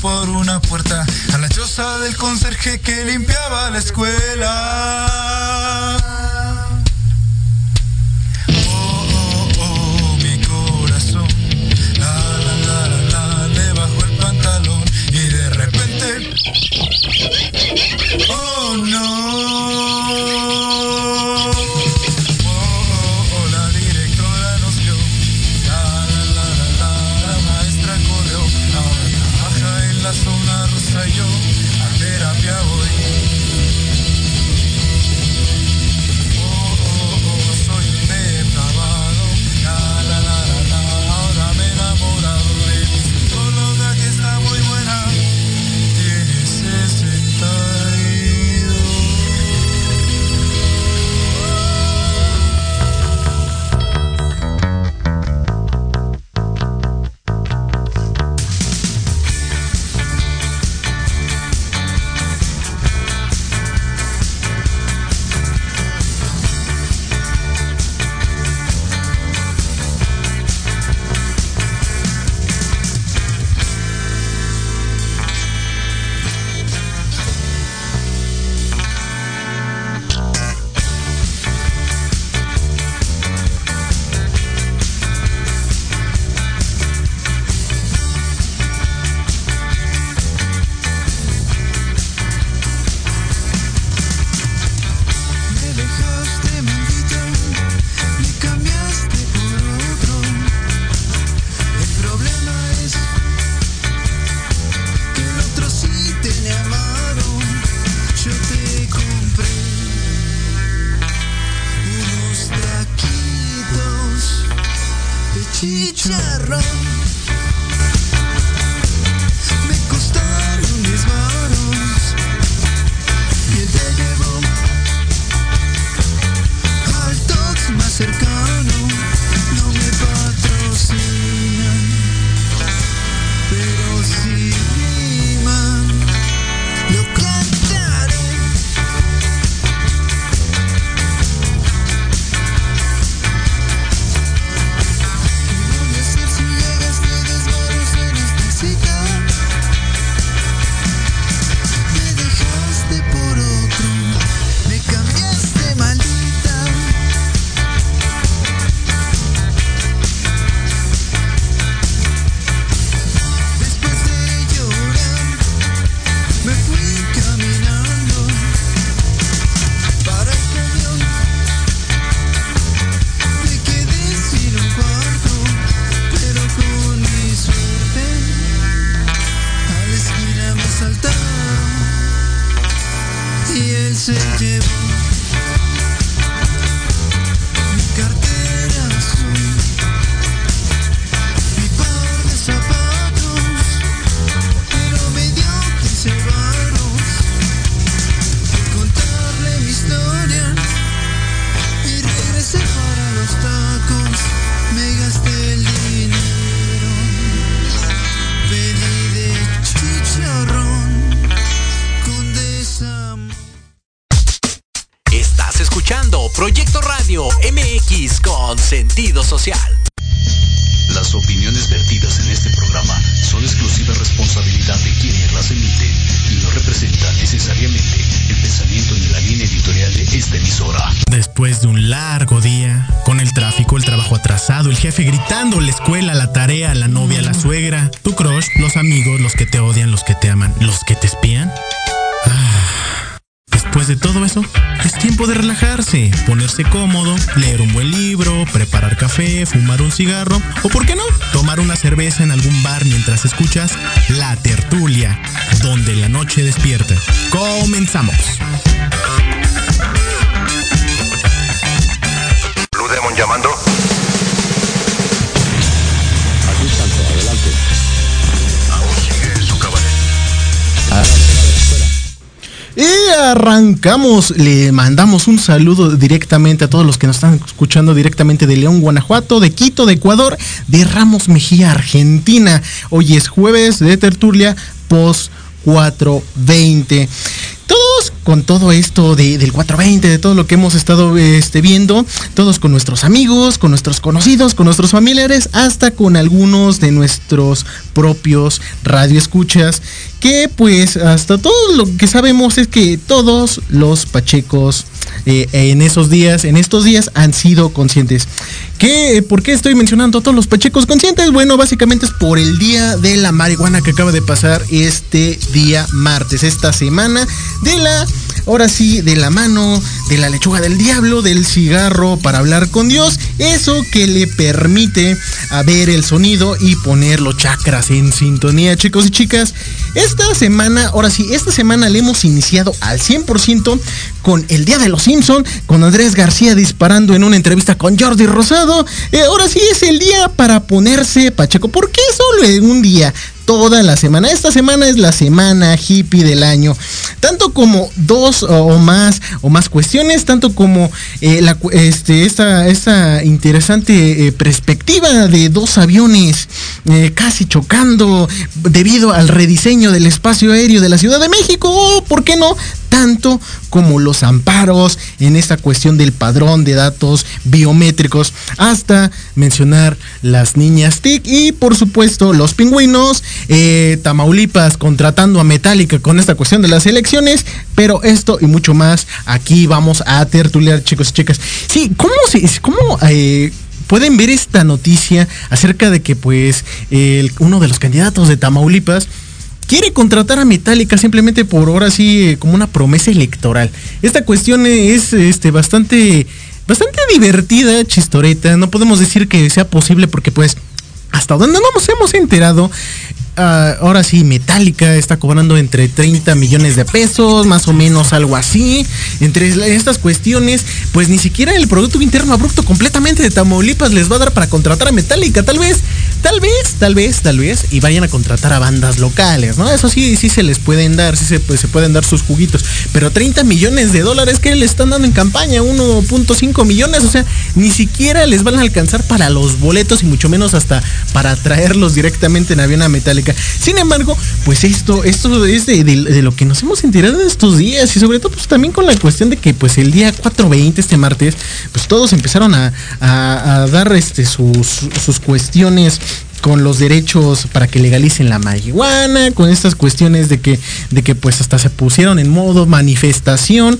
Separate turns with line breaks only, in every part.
For una soy yo a terapia voy.
fumar un cigarro o, por qué no, tomar una cerveza en algún bar mientras escuchas La Tertulia, donde la noche despierta. Comenzamos. arrancamos, le mandamos un saludo directamente a todos los que nos están escuchando directamente de León, Guanajuato, de Quito, de Ecuador, de Ramos Mejía, Argentina. Hoy es jueves de tertulia post 420 todos con todo esto de, del 420, de todo lo que hemos estado este, viendo, todos con nuestros amigos, con nuestros conocidos, con nuestros familiares, hasta con algunos de nuestros propios radioescuchas que pues hasta todo lo que sabemos es que todos los pachecos eh, en esos días, en estos días han sido conscientes. ¿Qué, ¿Por qué estoy mencionando a todos los pachecos conscientes? Bueno, básicamente es por el día de la marihuana que acaba de pasar este día martes, esta semana de la ahora sí, de la mano, de la lechuga del diablo, del cigarro para hablar con Dios, eso que le permite a ver el sonido y poner los chakras en sintonía, chicos y chicas. Esta semana, ahora sí, esta semana le hemos iniciado al 100% con el Día de los Simpson, con Andrés García disparando en una entrevista con Jordi Rosado. Eh, ahora sí es el día para ponerse Pacheco. ¿Por qué solo en un día? Toda la semana. Esta semana es la semana hippie del año. Tanto como dos o más o más cuestiones, tanto como eh, este, esta, interesante eh, perspectiva de dos aviones eh, casi chocando debido al rediseño del espacio aéreo de la Ciudad de México. O, ¿por qué no? tanto como los amparos en esta cuestión del padrón de datos biométricos, hasta mencionar las niñas TIC y por supuesto los pingüinos, eh, Tamaulipas contratando a Metallica con esta cuestión de las elecciones, pero esto y mucho más aquí vamos a tertuliar chicos y chicas. Sí, ¿cómo se... Cómo, eh, pueden ver esta noticia acerca de que pues uno de los candidatos de Tamaulipas quiere contratar a Metallica simplemente por ahora sí como una promesa electoral. Esta cuestión es este bastante bastante divertida, chistoreta. No podemos decir que sea posible porque pues hasta donde nos hemos enterado Ah, ahora sí, Metallica está cobrando entre 30 millones de pesos, más o menos algo así. Entre estas cuestiones, pues ni siquiera el Producto Interno Abrupto completamente de Tamaulipas les va a dar para contratar a Metallica. Tal vez, tal vez, tal vez, tal vez, y vayan a contratar a bandas locales, ¿no? Eso sí, sí se les pueden dar, sí se, pues, se pueden dar sus juguitos. Pero 30 millones de dólares que le están dando en campaña, 1.5 millones, o sea, ni siquiera les van a alcanzar para los boletos y mucho menos hasta para traerlos directamente en avión a Metallica. Sin embargo, pues esto, esto es de, lo que nos hemos enterado en estos días y sobre todo pues también con la cuestión de que pues el día 420, este martes, pues todos empezaron a, dar este, sus, sus cuestiones con los derechos para que legalicen la marihuana, con estas cuestiones de que, de que pues hasta se pusieron en modo manifestación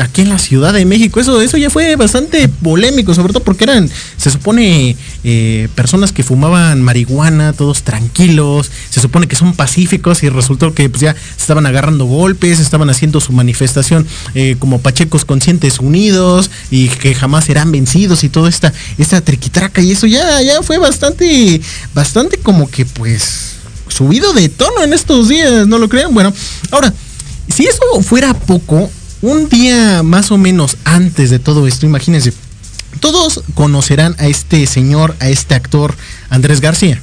aquí en la Ciudad de México. Eso, eso ya fue bastante polémico, sobre todo porque eran, se supone, eh, personas que fumaban marihuana, todos tranquilos, se supone que son pacíficos y resultó que pues, ya estaban agarrando golpes, estaban haciendo su manifestación eh, como pachecos conscientes unidos y que jamás serán vencidos y toda esta, esta triquitraca y eso ya, ya fue bastante bastante como que pues subido de tono en estos días, ¿no lo creen? Bueno, ahora, si eso fuera poco, un día más o menos antes de todo esto, imagínense, todos conocerán a este señor, a este actor, Andrés García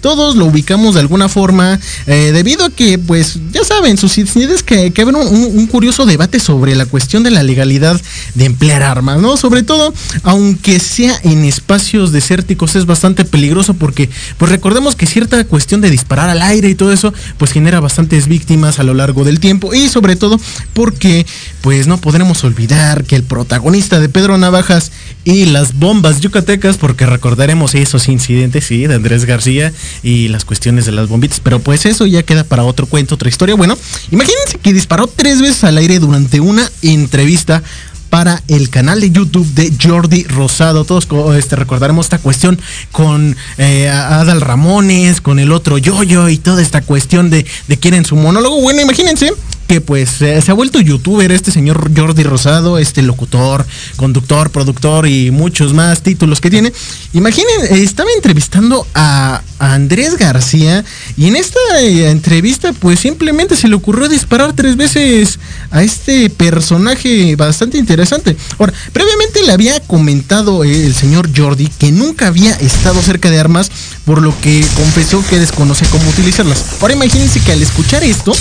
todos lo ubicamos de alguna forma, eh, debido a que, pues, ya saben, sus es que, que haber un, curioso debate sobre la cuestión de la legalidad de emplear armas, ¿no? Sobre todo, aunque sea en espacios desérticos, es bastante peligroso porque, pues, recordemos que cierta cuestión de disparar al aire y todo eso, pues, genera bastantes víctimas a lo largo del tiempo y sobre todo porque, pues, no podremos olvidar que el protagonista de Pedro Navajas y las bombas yucatecas, porque recordaremos esos incidentes, sí, de Andrés García, y las cuestiones de las bombitas. Pero pues eso ya queda para otro cuento, otra historia. Bueno, imagínense que disparó tres veces al aire durante una entrevista para el canal de YouTube de Jordi Rosado. Todos este, recordaremos esta cuestión con eh, Adal Ramones, con el otro Yoyo y toda esta cuestión de, de quién en su monólogo. Bueno, imagínense que pues se ha vuelto youtuber este señor Jordi Rosado, este locutor, conductor, productor y muchos más títulos que tiene. Imaginen, estaba entrevistando a, Andrés García y en esta eh, entrevista pues simplemente se le ocurrió disparar tres veces a este personaje bastante interesante. Ahora, previamente le había comentado el señor Jordi que nunca había estado cerca de armas, por lo que confesó que desconoce cómo utilizarlas. Ahora imagínense que al escuchar esto,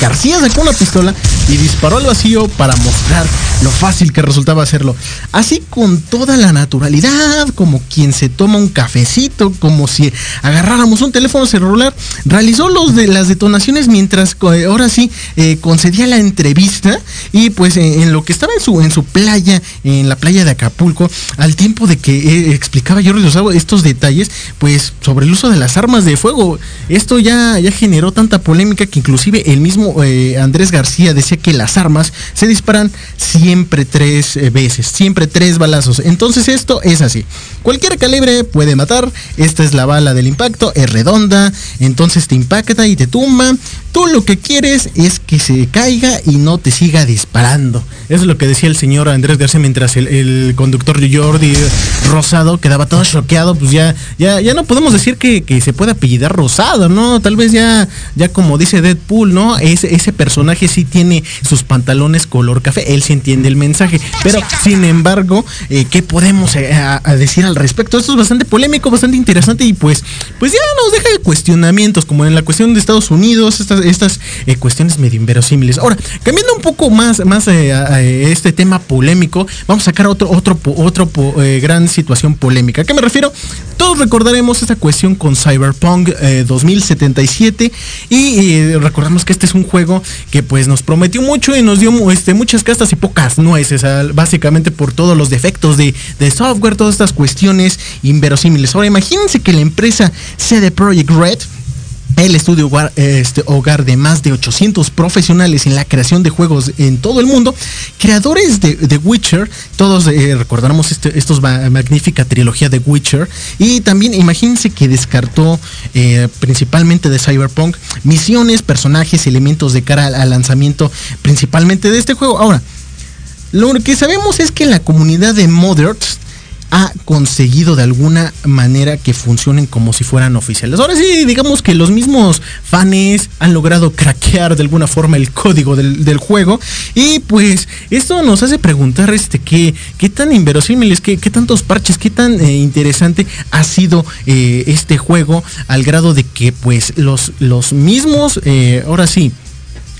García sacó una pistola y disparó al vacío para mostrar lo fácil que resultaba hacerlo. Así con toda la naturalidad, como quien se toma un cafecito, como si agarráramos un teléfono celular, realizó los de las detonaciones mientras ahora sí eh, concedía la entrevista y pues eh, en lo que estaba en su en su playa, en la playa de Acapulco, al tiempo de que eh, explicaba yo estos detalles, pues sobre el uso de las armas de fuego, esto ya ya generó tanta polémica que inclusive el mismo Andrés García decía que las armas se disparan siempre tres veces, siempre tres balazos. Entonces esto es así. Cualquier calibre puede matar. Esta es la bala del impacto, es redonda, entonces te impacta y te tumba. Tú lo que quieres es que se caiga y no te siga disparando. Eso es lo que decía el señor Andrés García mientras el, conductor Jordi Rosado quedaba todo choqueado. Pues ya, ya, ya no podemos decir que, se puede apellidar Rosado, ¿no? Tal vez ya, ya como dice Deadpool, ¿no? Ese, ese personaje sí tiene sus pantalones color café. Él sí entiende el mensaje. Pero sin embargo, eh, ¿qué podemos eh, decir al respecto? Esto es bastante polémico, bastante interesante y pues, pues ya nos deja de cuestionamientos, como en la cuestión de Estados Unidos, estas estas eh, cuestiones medio inverosímiles. Ahora, cambiando un poco más, más a, este tema polémico, vamos a sacar otro, otro, otro gran situación polémica. ¿A qué me refiero? Todos recordaremos esa cuestión con Cyberpunk 2077 y recordamos que este es un juego que pues nos prometió mucho y nos dio este, muchas castas y pocas nueces, básicamente por todos los defectos de, software, todas estas cuestiones inverosímiles. Ahora imagínense que la empresa CD Projekt Red el estudio hogar, este, hogar de más de 800 profesionales en la creación de juegos en todo el mundo, creadores de, The Witcher, todos eh, recordaremos estos magnífica trilogía de Witcher, y también imagínense que descartó eh, principalmente de Cyberpunk misiones, personajes, elementos de cara al, lanzamiento principalmente de este juego. Ahora, lo que sabemos es que la comunidad de modders ha conseguido de alguna manera que funcionen como si fueran oficiales. Ahora sí, digamos que los mismos fans han logrado craquear de alguna forma el código del, juego. Y pues esto nos hace preguntar este qué, qué tan inverosímiles, qué, qué tantos parches, qué tan eh, interesante ha sido eh, este juego al grado de que pues los, los mismos, eh, ahora sí,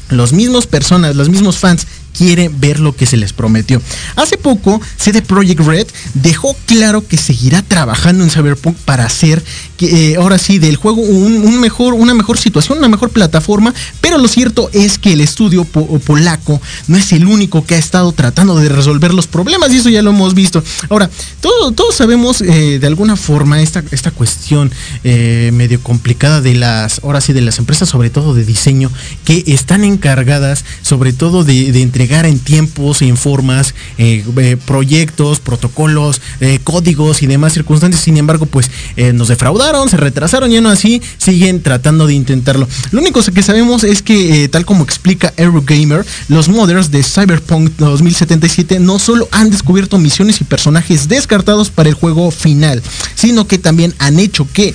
los mismos personas, los mismos fans quiere ver lo que se les prometió. Hace poco, CD Projekt Red dejó claro que seguirá trabajando en Cyberpunk para hacer eh, ahora sí del juego un, mejor, una mejor situación, una mejor plataforma, pero lo cierto es que el estudio polaco no es el único que ha estado tratando de resolver los problemas y eso ya lo hemos visto. Ahora, todos sabemos eh, de alguna forma esta, esta cuestión eh, medio complicada de las, ahora sí, de las empresas, sobre todo de diseño, que están encargadas sobre todo de, de entregar en tiempos en formas eh, eh, proyectos, protocolos, eh, códigos y demás circunstancias. Sin embargo, pues nos defraudaron, se retrasaron y aún así siguen tratando de intentarlo. Lo único que sabemos es que, tal como explica Eurogamer, los modders de Cyberpunk 2077 no solo han descubierto misiones y personajes descartados para el juego final, sino que también han hecho que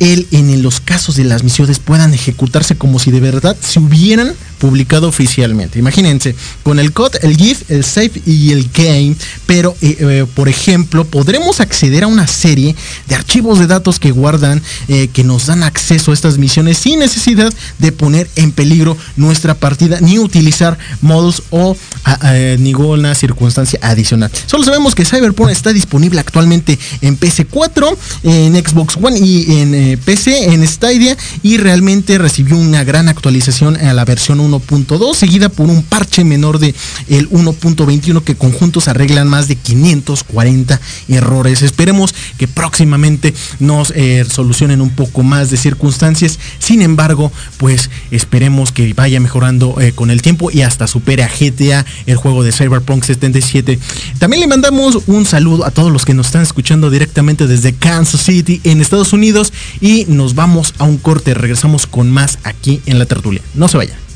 él en los casos de las misiones puedan ejecutarse como si de verdad se hubieran publicado oficialmente. Imagínense, con el code, el GIF, el save y el game, pero eh, eh, por ejemplo, podremos acceder a una serie de archivos de datos que guardan, eh, que nos dan acceso a estas misiones sin necesidad de poner en peligro nuestra partida ni utilizar modos o ninguna circunstancia adicional. Solo sabemos que Cyberpunk está disponible actualmente en PC4, en Xbox One y en PC, en Stadia y realmente recibió una gran actualización a la versión 1.2, seguida por un parche menor de el 1.21 que conjuntos arreglan más de 540 errores. Esperemos que próximamente nos eh, solucionen un poco más de circunstancias. Sin embargo, pues esperemos que vaya mejorando eh, con el tiempo y hasta supere a GTA, el juego de Cyberpunk 77. También le mandamos un saludo a todos los que nos están escuchando directamente desde Kansas City en Estados Unidos y nos vamos a un corte. Regresamos con más aquí en la tertulia. No se vayan.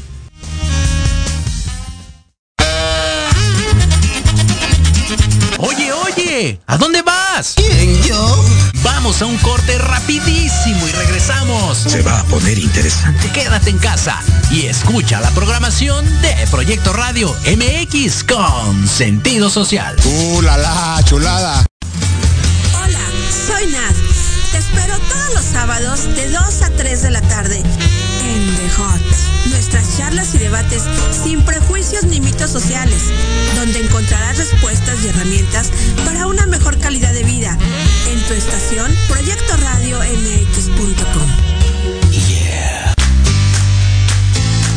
¿A dónde vas?
¿Quién, yo?
Vamos a un corte rapidísimo y regresamos.
Se va a poner interesante.
Quédate en casa y escucha la programación de Proyecto Radio MX con sentido social.
¡Uh, la, la chulada!
Hola, soy Nad. Te espero todos los sábados de 2 a 3 de la tarde Hot, nuestra charlas y debates sin prejuicios ni mitos sociales, donde encontrarás respuestas y herramientas para una mejor calidad de vida en tu estación Proyecto Radio MX.com.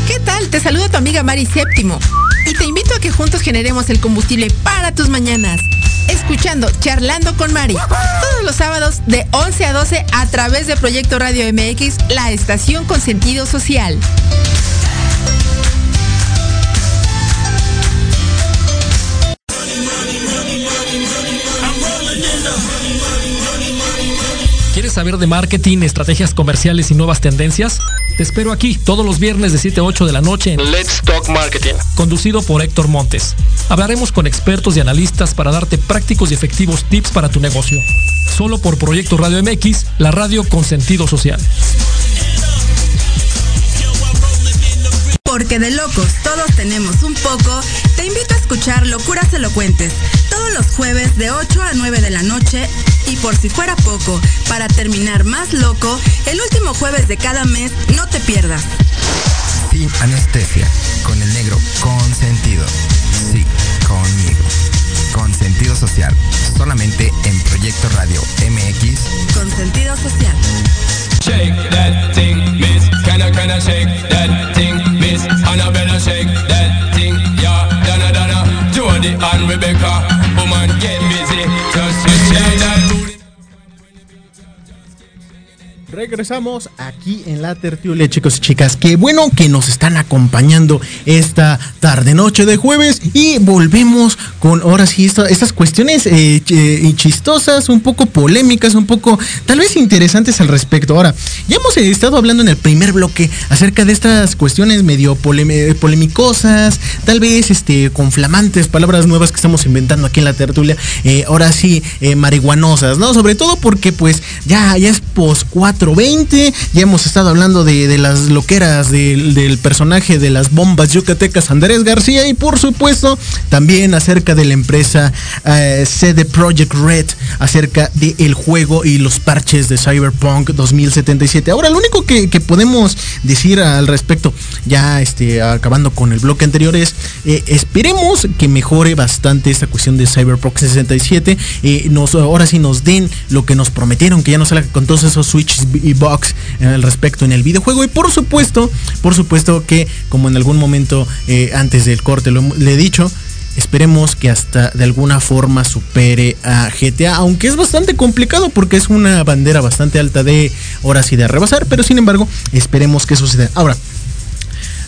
¿Qué tal? Te saluda tu amiga Mari Séptimo y te invito a que juntos generemos el combustible para tus mañanas. Escuchando Charlando con Mari todos los sábados de 11 a 12 a través de Proyecto Radio MX, la estación con sentido social.
¿Quieres saber de marketing, estrategias comerciales y nuevas tendencias? Te espero aquí todos los viernes de 7 a 8 de la noche en Let's Talk Marketing, conducido por Héctor Montes. Hablaremos con expertos y analistas para darte prácticos y efectivos tips para tu negocio. Solo por Proyecto Radio MX, la radio con sentido social.
Porque de locos todos tenemos un poco, te invito a escuchar Locuras Elocuentes todos los jueves de 8 a 9 de la noche y por si fuera poco, para terminar más loco, el último jueves de cada mes no te pierdas.
Sin anestesia, con el negro consentido. Sí, conmigo. Con sentido social, solamente en Proyecto Radio MX.
Con sentido social.
Shake that thing, miss. Can I, can I shake that thing, miss? Annabella shake that thing, yeah. Donna, Donna, Jody and Rebecca. Woman, get busy. Just shake that
Regresamos aquí en la tertulia, chicos y chicas. Qué bueno que nos están acompañando esta tarde, noche de jueves. Y volvemos con ahora sí estas cuestiones eh, ch- chistosas, un poco polémicas, un poco tal vez interesantes al respecto. Ahora, ya hemos eh, estado hablando en el primer bloque acerca de estas cuestiones medio polémicosas, tal vez este, con flamantes, palabras nuevas que estamos inventando aquí en la tertulia. eh, ahora sí, eh, marihuanosas, ¿no? Sobre todo porque pues ya, ya es post 420, ya hemos estado hablando de, de las loqueras del, personaje de las bombas yucatecas Andrés García y por supuesto también acerca de la empresa eh, CD Projekt Red, acerca del juego y los parches de Cyberpunk 2077. Ahora lo único que, que podemos decir al respecto, ya este, acabando con el bloque anterior, es eh, esperemos que mejore bastante esta cuestión de Cyberpunk 67. eh, nos, ahora sí nos den lo que nos prometieron, que ya no salga con todos esos switches y box al respecto en el videojuego. Y por supuesto, por supuesto que como en algún momento eh, antes del corte lo, le he dicho, Esperemos que hasta de alguna forma supere a GTA, aunque es bastante complicado porque es una bandera bastante alta de horas y de rebasar, pero sin embargo, esperemos que suceda. Ahora,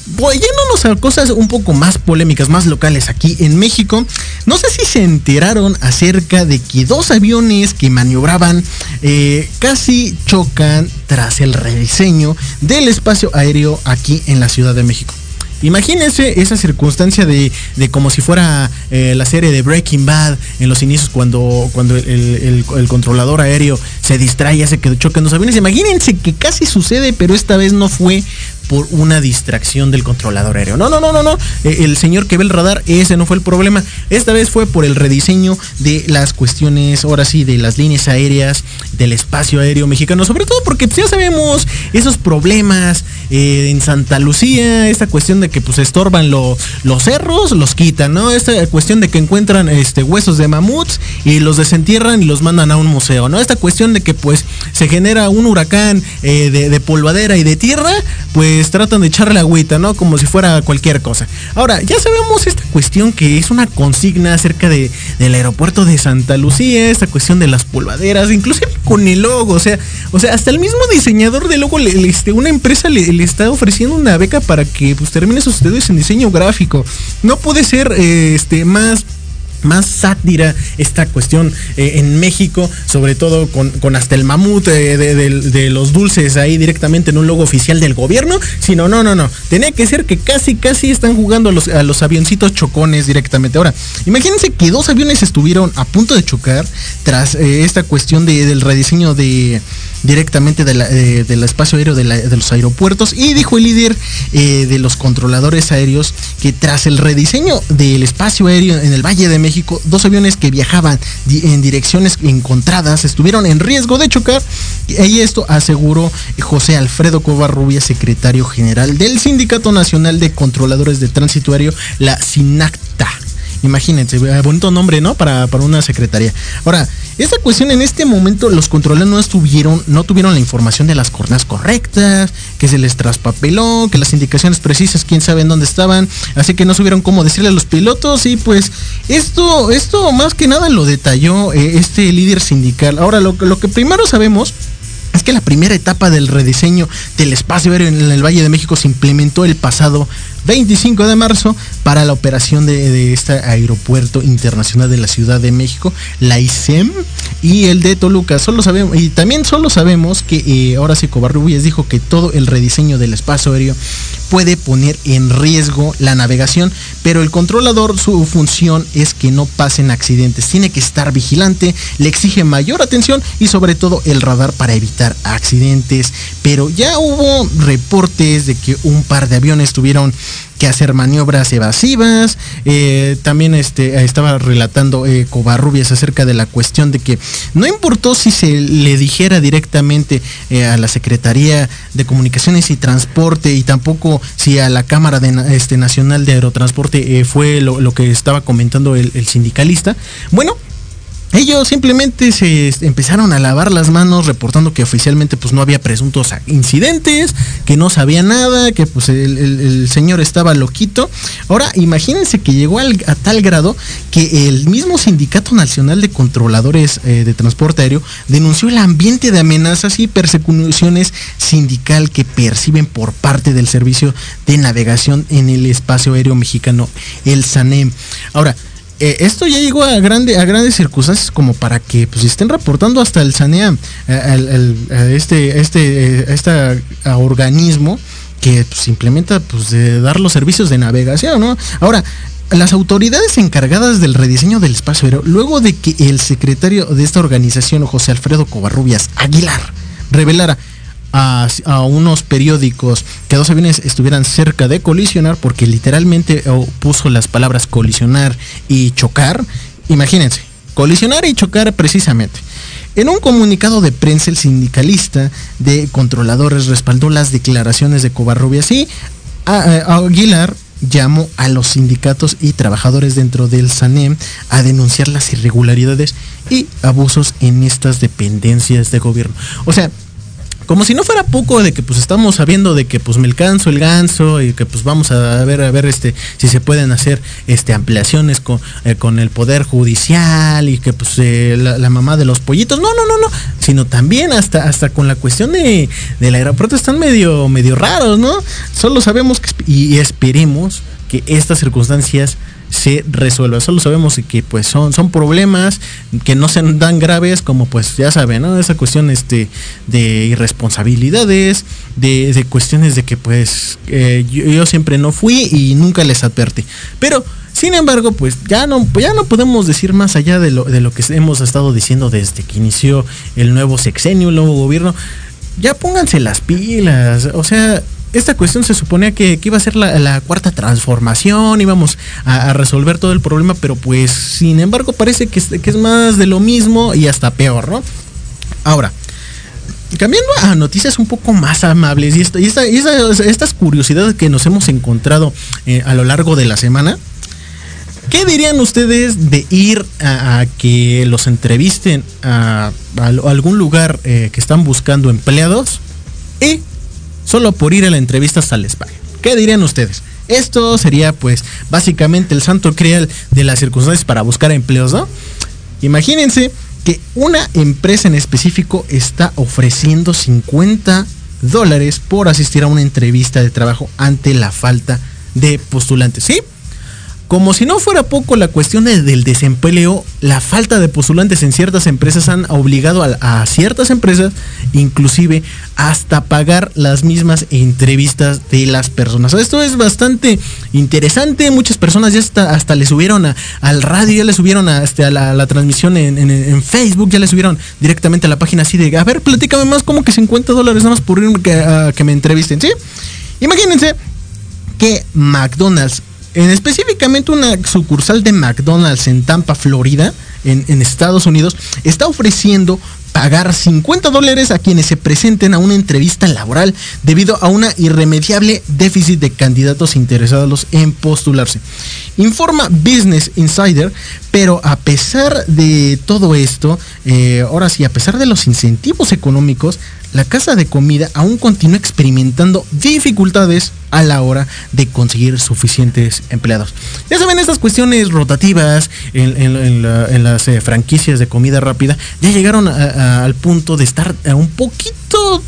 Voy yéndonos a cosas un poco más polémicas, más locales aquí en México. No sé si se enteraron acerca de que dos aviones que maniobraban eh, casi chocan tras el rediseño del espacio aéreo aquí en la Ciudad de México. Imagínense esa circunstancia de, de como si fuera eh, la serie de Breaking Bad en los inicios cuando, cuando el controlador aéreo se distrae y hace que choquen los aviones. Imagínense que casi sucede, pero esta vez no fue por una distracción del controlador aéreo. No, no, no, no, no. Eh, el señor que ve el radar, ese no fue el problema. Esta vez fue por el rediseño de las cuestiones, ahora sí, de las líneas aéreas, del espacio aéreo mexicano. Sobre todo porque pues, ya sabemos esos problemas eh, en Santa Lucía, esta cuestión de que pues estorban lo- los cerros, los quitan, ¿no? Esta cuestión de que encuentran este, huesos de mamuts y los desentierran y los mandan a un museo, ¿no? Esta cuestión de que pues se genera un huracán eh, de, de polvadera y de tierra, pues tratan de echarle agüita, ¿no? Como si fuera cualquier cosa. Ahora, ya sabemos esta cuestión que es una consigna acerca de, del aeropuerto de Santa Lucía, esta cuestión de las polvaderas, inclusive con el logo, o sea, o sea, hasta el mismo diseñador del logo, le- le- este, una empresa le, le está ofreciendo una beca para que pues termine sus estudios en diseño gráfico. No puede ser eh, este más más sátira esta cuestión eh, en México, sobre todo con, con hasta el mamut eh, de, de- los dulces ahí directamente en un logo oficial del gobierno, sino no, no, no, tenía que ser que casi, casi están jugando a los, a los avioncitos chocones directamente. Ahora, imagínense que dos aviones estuvieron a punto de chocar tras eh, esta cuestión de- del rediseño de directamente eh, del espacio aéreo de, los aeropuertos y dijo el líder eh, de los controladores aéreos que tras el rediseño del espacio aéreo en el Valle de México, dos aviones que viajaban en direcciones encontradas estuvieron en riesgo de chocar y esto aseguró José Alfredo Covarrubias, secretario general del Sindicato Nacional de Controladores de Tránsito Aéreo, la SINACTA. Imagínense, eh, bonito nombre, ¿no? Para, para una secretaría. Ahora, esta cuestión en este momento los controladores no estuvieron, no tuvieron la información de las coordenadas correctas, que se les traspapeló, que las indicaciones precisas, quién sabe en dónde estaban, así que no supieron cómo decirle a los pilotos y pues esto, esto más que nada lo detalló eh, este líder sindical. Ahora, lo, lo que primero sabemos es que la primera etapa del rediseño del espacio aéreo en el Valle de México se implementó el pasado 25 de marzo para la operación de, este aeropuerto internacional de la Ciudad de México, la ICEM y el de Toluca. Solo sabemos, y también solo sabemos que eh, ahora sí Covarrubias dijo que todo el rediseño del espacio aéreo puede poner en riesgo la navegación, pero el controlador su función es que no pasen accidentes, tiene que estar vigilante, le exige mayor atención y sobre todo el radar para evitar accidentes, pero ya hubo reportes de que un par de aviones tuvieron que hacer maniobras evasivas. Eh, también este, estaba relatando eh, Covarrubias acerca de la cuestión de que no importó si se le dijera directamente eh, a la Secretaría de Comunicaciones y Transporte y tampoco si a la Cámara de, este, Nacional de Aerotransporte fue lo, que estaba comentando el, el sindicalista. Bueno, ellos simplemente se empezaron a lavar las manos reportando que oficialmente pues no había presuntos incidentes, que no sabía nada, que pues el, señor estaba loquito. Ahora imagínense que llegó a tal grado que el mismo Sindicato Nacional de Controladores eh, de Transporte Aéreo denunció el ambiente de amenazas y persecuciones sindical que perciben por parte del Servicio de Navegación en el Espacio Aéreo Mexicano, el SANEM. Ahora, eh, esto ya llegó a, a grandes circunstancias como para que pues estén reportando hasta el SANEAM, eh, este, este, eh, organismo que pues, implementa pues, de dar los servicios de navegación, ¿no? Ahora, las autoridades encargadas del rediseño del espacio aéreo, luego de que el secretario de esta organización, José Alfredo Covarrubias Aguilar, revelara a, unos periódicos que dos aviones estuvieran cerca de colisionar, porque literalmente oh, puso las palabras colisionar y chocar. Imagínense, colisionar y chocar precisamente. En un comunicado de prensa, el sindicalista de controladores respaldó las declaraciones de Covarrubias y Aguilar llamó a los sindicatos y trabajadores dentro del SANEM a denunciar las irregularidades y abusos en estas dependencias de gobierno. O sea, como si no fuera poco de que pues estamos sabiendo de que pues me alcanzo el ganso y que pues vamos a ver a ver este si se pueden hacer este ampliaciones con, eh, con el poder judicial y que pues eh, la, mamá de los pollitos. No no no no. Sino también hasta hasta con la cuestión de del aeropuerto están medio medio raros no solo sabemos que y esperemos que estas circunstancias se resuelva. Solo sabemos que pues son, son problemas que no sean tan graves como pues ya saben, ¿no? Esa cuestión este, de irresponsabilidades, de, cuestiones de que pues eh, yo, siempre no fui y nunca les advertí. Pero sin embargo, pues ya no, ya no podemos decir más allá de lo, de lo que hemos estado diciendo desde que inició el nuevo sexenio, el nuevo gobierno. Ya pónganse las pilas. O sea, esta cuestión se suponía que, iba a ser la, cuarta transformación, íbamos a, resolver todo el problema, pero pues sin embargo parece que, es más de lo mismo y hasta peor, ¿no? Ahora, cambiando a noticias un poco más amables y, estas curiosidades que nos hemos encontrado eh, a lo largo de la semana, ¿qué dirían ustedes de ir a, que los entrevisten a, algún lugar eh, que están buscando empleados y solo por ir a la entrevista al espacio. ¿Qué dirían ustedes? Esto sería pues básicamente el santo crial de las circunstancias para buscar empleos, ¿no? Imagínense que una empresa en específico está ofreciendo 50 dólares por asistir a una entrevista de trabajo ante la falta de postulantes. ¿Sí? Como si no fuera poco la cuestión de- del desempleo, la falta de postulantes en ciertas empresas han obligado a, ciertas empresas, inclusive hasta pagar las mismas entrevistas de las personas. Esto es bastante interesante. Muchas personas ya hasta, le subieron a- al radio, ya le subieron a, este, la, transmisión en, Facebook, ya le subieron directamente a la página así de, a ver, platícame más, como que 50 dólares nada más por irme que, a que me entrevisten, ¿sí? Imagínense que McDonald's, en específicamente una sucursal de McDonald's en Tampa, Florida, en, Estados Unidos, está ofreciendo pagar 50 dólares a quienes se presenten a una entrevista laboral debido a una irremediable déficit de candidatos interesados en postularse. Informa Business Insider, pero a pesar de todo esto, eh, ahora sí, a pesar de los incentivos económicos, la casa de comida aún continúa experimentando dificultades a la hora de conseguir suficientes empleados. Ya saben, estas cuestiones rotativas en, en- en la- en las eh, franquicias de comida rápida ya llegaron a- a- al punto de estar eh, un poquito,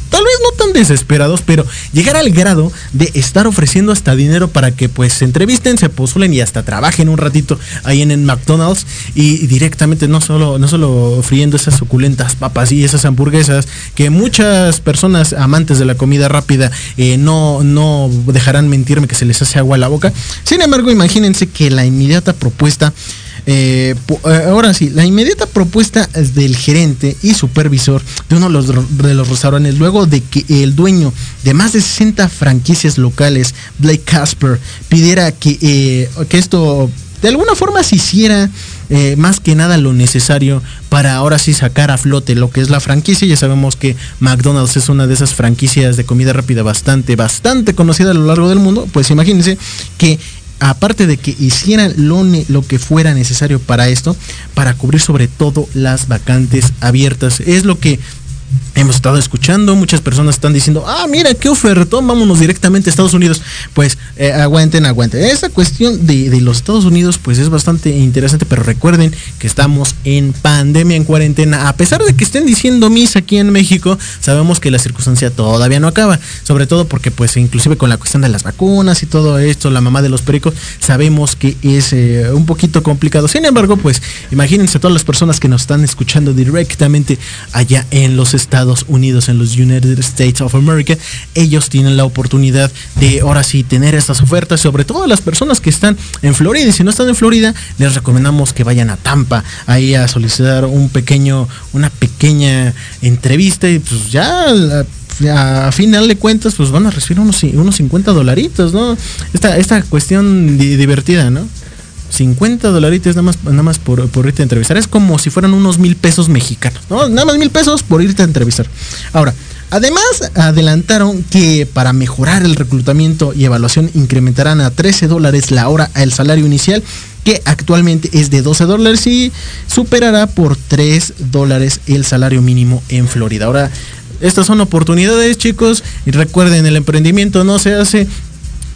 tal vez no tan desesperados, pero llegar al grado de estar ofreciendo hasta dinero para que pues se entrevisten, se postulen y hasta trabajen un ratito ahí en el McDonald's y, directamente no solo, no solo friendo esas suculentas papas y esas hamburguesas que muchas personas amantes de la comida rápida eh, no, no dejarán mentirme que se les hace agua a la boca. Sin embargo, imagínense que la inmediata propuesta eh, eh, ahora sí, la inmediata propuesta es del gerente y supervisor de uno de los, restaurantes, luego de que el dueño de más de 60 franquicias locales, Blake Casper, pidiera que, eh, que esto de alguna forma se hiciera más que nada lo necesario para ahora sí sacar a flote lo que es la franquicia. Ya sabemos que McDonald's es una de esas franquicias de comida rápida bastante, bastante conocida a lo largo del mundo. Pues imagínense que aparte de que hicieran lo, lo que fuera necesario para esto, para cubrir sobre todo las vacantes abiertas. Es lo que hemos estado escuchando, muchas personas están diciendo, ah, mira, qué ofertón, vámonos directamente a Estados Unidos. Pues eh, aguanten, aguanten. Esa cuestión de, los Estados Unidos, pues es bastante interesante, pero recuerden que estamos en pandemia, en cuarentena. A pesar de que estén diciendo misa aquí en México, sabemos que la circunstancia todavía no acaba. Sobre todo porque, pues, inclusive con la cuestión de las vacunas y todo esto, la mamá de los pericos, sabemos que es eh, un poquito complicado. Sin embargo, pues, imagínense todas las personas que nos están escuchando directamente allá en los Estados Unidos, en los United States of America, ellos tienen la oportunidad de ahora sí tener estas ofertas, sobre todo las personas que están en Florida. Y si no están en Florida, les recomendamos que vayan a Tampa, ahí a solicitar un pequeño, una pequeña entrevista y pues ya a final de cuentas pues van a recibir unos, unos 50 dolaritos, ¿no? Esta, esta cuestión di- divertida, ¿no? 50 dolaritos nada más, nada más por, por irte a entrevistar. Es como si fueran unos mil pesos mexicanos, ¿no? Nada más mil pesos por irte a entrevistar. Ahora, además adelantaron que para mejorar el reclutamiento y evaluación incrementarán a 13 dólares la hora el salario inicial, que actualmente es de 12 dólares y superará por 3 dólares el salario mínimo en Florida. Ahora, estas son oportunidades, chicos, y recuerden, el emprendimiento no se hace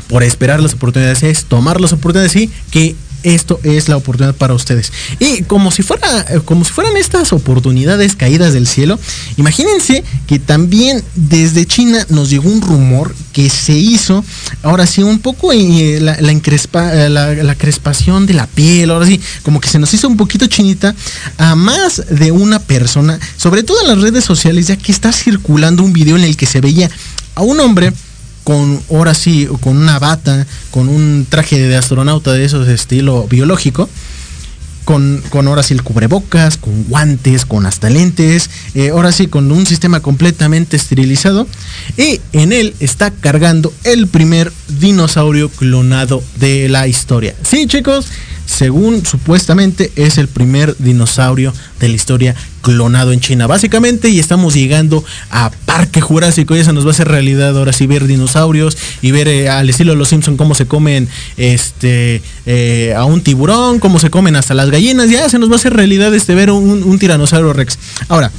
por esperar las oportunidades, es tomar las oportunidades y que esto es la oportunidad para ustedes. Y como si fuera, eh, como si fueran estas oportunidades caídas del cielo, imagínense que también desde China nos llegó un rumor que se hizo, ahora sí, un poco eh, la, la eh, la crespación de la piel, ahora sí, como que se nos hizo un poquito chinita a más de una persona, sobre todo en las redes sociales, ya que está circulando un video en el que se veía a un hombre con ahora sí, con una bata, con un traje de astronauta de esos de estilo biológico, con, con ahora sí el cubrebocas, con guantes, con hasta lentes, eh, ahora sí con un sistema completamente esterilizado, y en él está cargando el primer dinosaurio clonado de la historia. Sí, chicos, según supuestamente es el primer dinosaurio de la historia clonado en China. Básicamente, y estamos llegando a Parque Jurásico, y eso nos va a hacer realidad ahora sí ver dinosaurios y ver eh, al estilo de los Simpson cómo se comen este eh, a un tiburón, cómo se comen hasta las gallinas, ya se nos va a hacer realidad este ver un, un tiranosaurio Rex. Ahora,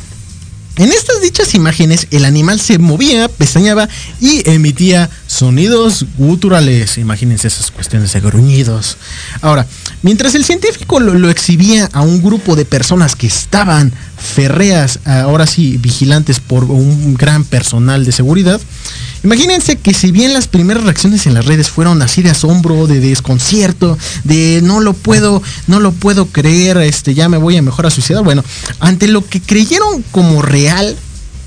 en estas dichas imágenes, el animal se movía, pestañaba y emitía sonidos guturales. Imagínense esas cuestiones de gruñidos. Ahora, Mientras el científico lo, exhibía a un grupo de personas que estaban ferreas, ahora sí, vigilantes por un gran personal de seguridad, Imagínense que si bien las primeras reacciones en las redes fueron así de asombro, de desconcierto, de no lo puedo, no lo puedo creer, este ya me voy a mejor a suicidar, bueno, ante lo que creyeron como real,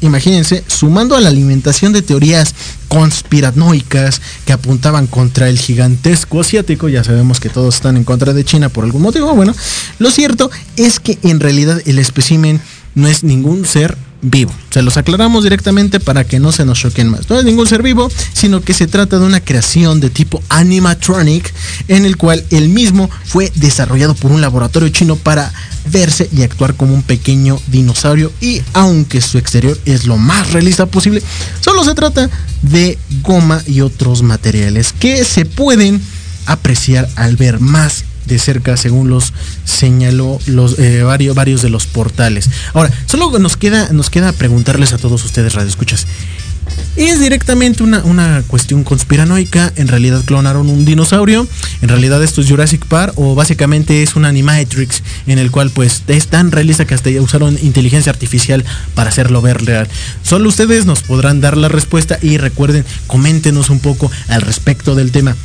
imagínense, sumando a la alimentación de teorías conspiranoicas que apuntaban contra el gigantesco asiático, ya sabemos que todos están en contra de China por algún motivo, bueno, lo cierto es que en realidad el espécimen no es ningún ser vivo. Se los aclaramos directamente para que no se nos choquen más. No es ningún ser vivo, sino que se trata de una creación de tipo animatronic en el cual el mismo fue desarrollado por un laboratorio chino para verse y actuar como un pequeño dinosaurio y aunque su exterior es lo más realista posible, solo se trata de goma y otros materiales que se pueden apreciar al ver más de cerca según los señaló los eh, varios, varios de los portales. Ahora, solo nos queda, nos queda preguntarles a todos ustedes, radioescuchas. Es directamente una, una, cuestión conspiranoica. En realidad clonaron un dinosaurio. En realidad esto es Jurassic Park. O básicamente es un Animatrix. En el cual pues es tan realista que hasta usaron inteligencia artificial para hacerlo ver real. Solo ustedes nos podrán dar la respuesta. Y recuerden, coméntenos un poco al respecto del tema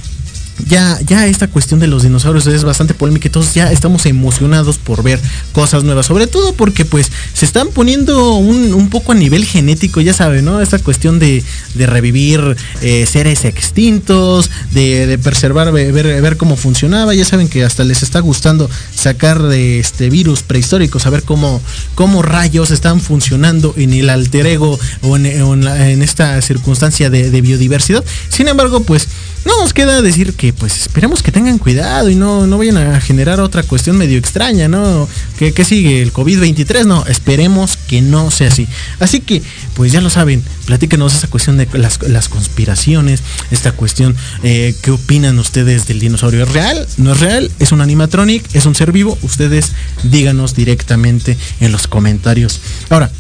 ya, ya esta cuestión de los dinosaurios es bastante polémica y todos ya estamos emocionados por ver cosas nuevas, sobre todo porque pues se están poniendo un, poco a nivel genético, ya saben, ¿no? Esta cuestión de, revivir eh, seres extintos, de, preservar, ver, cómo funcionaba, ya saben que hasta les está gustando sacar de este virus prehistóricos, a ver cómo, cómo rayos están funcionando en el alter ego o en, esta circunstancia de biodiversidad. Sin embargo, pues no nos queda decir que pues esperemos que tengan cuidado y no, no vayan a generar otra cuestión medio extraña, ¿no? ¿Qué, sigue? ¿El COVID-23? No, esperemos que no sea así. Así que, pues ya lo saben, platíquenos esa cuestión de las, conspiraciones, esta cuestión, eh, ¿qué opinan ustedes del dinosaurio? ¿Es real? ¿No es real? ¿Es un animatronic? ¿Es un ser vivo? Ustedes díganos directamente en los comentarios. Ahora,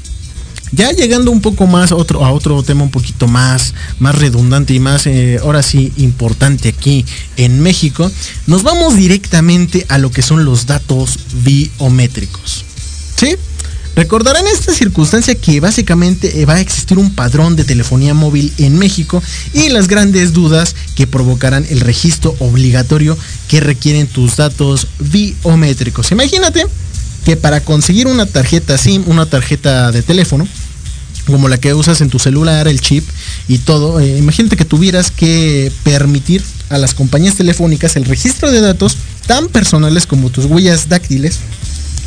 ya llegando un poco más a otro, tema un poquito más, más redundante y más, eh, ahora sí, importante aquí en México, nos vamos directamente a lo que son los datos biométricos. ¿Sí? Recordarán esta circunstancia que básicamente eh, va a existir un padrón de telefonía móvil en México y las grandes dudas que provocarán el registro obligatorio que requieren tus datos biométricos. Imagínate que para conseguir una tarjeta SIM, una tarjeta de teléfono, como la que usas en tu celular, el chip y todo, eh, imagínate que tuvieras que permitir a las compañías telefónicas el registro de datos tan personales como tus huellas dáctiles,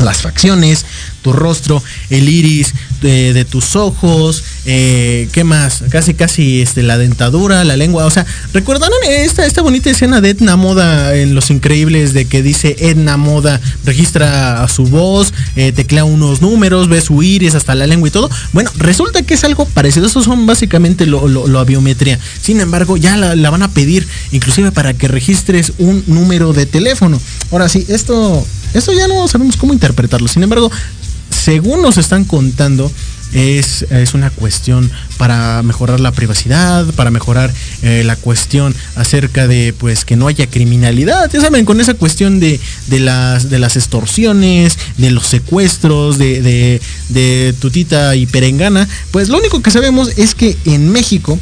las facciones, tu rostro, el iris de, tus ojos, eh, ¿qué más? Casi, casi este, la dentadura, la lengua. O sea, ¿recordaron esta, esta bonita escena de Edna Moda en Los Increíbles de que dice Edna Moda registra su voz, eh, teclea unos números, ve su iris, hasta la lengua y todo? Bueno, resulta que es algo parecido. Estos son básicamente lo, lo, biometría. Sin embargo, ya la, la van a pedir, inclusive para que registres un número de teléfono. Ahora sí, esto, esto ya no sabemos cómo interpretarlo. Sin embargo, según nos están contando, es, es, una cuestión para mejorar la privacidad, para mejorar eh, la cuestión acerca de pues que no haya criminalidad. Ya saben, con esa cuestión de, de las, de las extorsiones, de los secuestros, de, de, de tutita y perengana, pues lo único que sabemos es que en México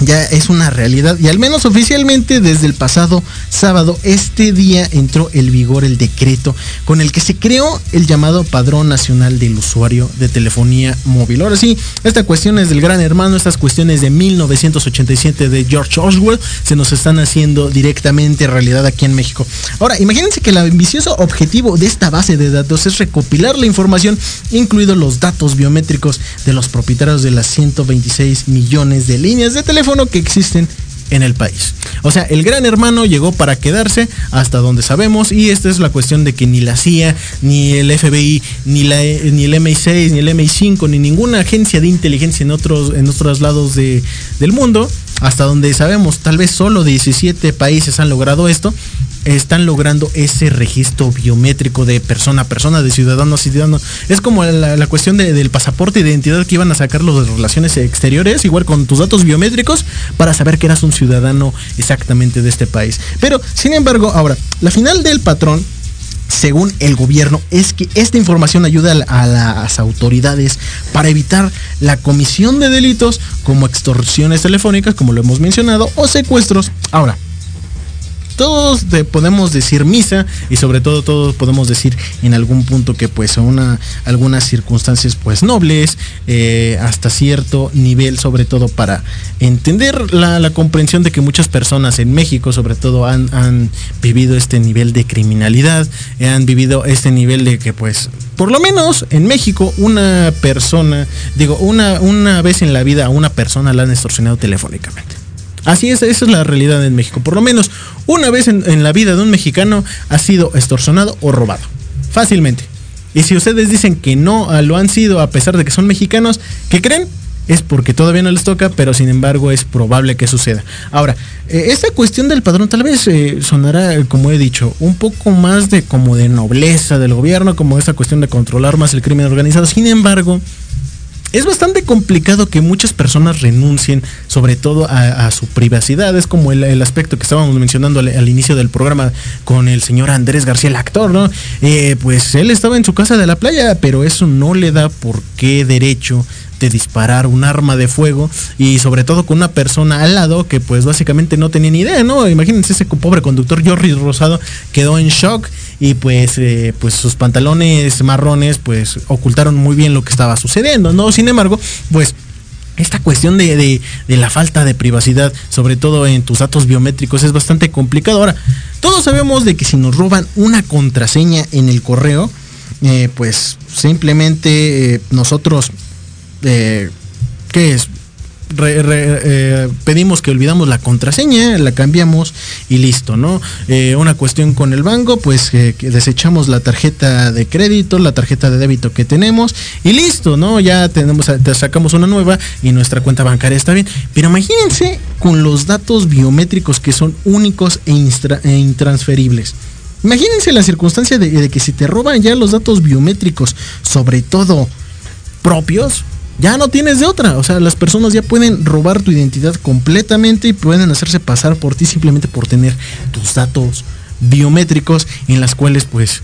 ya es una realidad y al menos oficialmente desde el pasado sábado este día entró el vigor el decreto con el que se creó el llamado Padrón Nacional del Usuario de Telefonía Móvil. Ahora sí, esta cuestión es del gran hermano, estas cuestiones de 1987 de George Orwell se nos están haciendo directamente realidad aquí en México. Ahora, imagínense que el ambicioso objetivo de esta base de datos es recopilar la información, incluidos los datos biométricos de los propietarios de las 126 millones de líneas de teléfono que existen en el país. O sea, el gran hermano llegó para quedarse hasta donde sabemos y esta es la cuestión de que ni la CIA, ni el FBI, ni, la, ni el MI6, ni el MI5, ni ninguna agencia de inteligencia en otros, en otros lados de, del mundo, hasta donde sabemos, tal vez solo 17 países han logrado esto, están logrando ese registro biométrico de persona a persona, de ciudadano a ciudadano. Es como la, cuestión del pasaporte de identidad que iban a sacar los de relaciones exteriores, igual con tus datos biométricos, para saber que eras un ciudadano exactamente de este país. Pero, sin embargo, ahora, la final del patrón según el gobierno, es que esta información ayuda a, las autoridades para evitar la comisión de delitos como extorsiones telefónicas, como lo hemos mencionado, o secuestros. Ahora, todos podemos decir misa y sobre todo todos podemos decir en algún punto que pues una, algunas circunstancias pues nobles eh, hasta cierto nivel sobre todo para entender la, comprensión de que muchas personas en México sobre todo han, han vivido este nivel de criminalidad, han vivido este nivel de que pues por lo menos en México una persona, digo, una, una vez en la vida a una persona la han extorsionado telefónicamente. Así es, esa es la realidad en México. Por lo menos una vez en, la vida de un mexicano ha sido extorsionado o robado. Fácilmente. Y si ustedes dicen que no lo han sido a pesar de que son mexicanos, ¿qué creen? Es porque todavía no les toca, pero sin embargo es probable que suceda. Ahora, eh, esta cuestión del padrón tal vez eh, sonará, como he dicho, un poco más de como de nobleza del gobierno, como esta cuestión de controlar más el crimen organizado. Sin embargo, es bastante complicado que muchas personas renuncien sobre todo a, su privacidad. Es como el, aspecto que estábamos mencionando al, inicio del programa con el señor Andrés García, el actor, ¿no? Eh, pues él estaba en su casa de la playa, pero eso no le da por qué derecho de disparar un arma de fuego y sobre todo con una persona al lado que pues básicamente no tenía ni idea, ¿no? Imagínense ese pobre conductor Jorri Rosado quedó en shock y pues, eh, pues sus pantalones marrones pues ocultaron muy bien lo que estaba sucediendo, ¿no? Sin embargo, pues esta cuestión de, la falta de privacidad, sobre todo en tus datos biométricos, es bastante complicado. Ahora, todos sabemos de que si nos roban una contraseña en el correo, eh, pues simplemente eh, nosotros, ¿qué es? Eh, pedimos que olvidamos la contraseña, la cambiamos y listo, ¿no? Eh, una cuestión con el banco, pues que desechamos la tarjeta de crédito, la tarjeta de débito que tenemos y listo, ¿no? Ya tenemos, sacamos una nueva y nuestra cuenta bancaria está bien. Pero imagínense con los datos biométricos que son únicos e, e intransferibles. Imagínense la circunstancia de que si te roban ya los datos biométricos, sobre todo propios, ya no tienes de otra. O sea, las personas ya pueden robar tu identidad completamente y pueden hacerse pasar por ti simplemente por tener tus datos biométricos en las cuales pues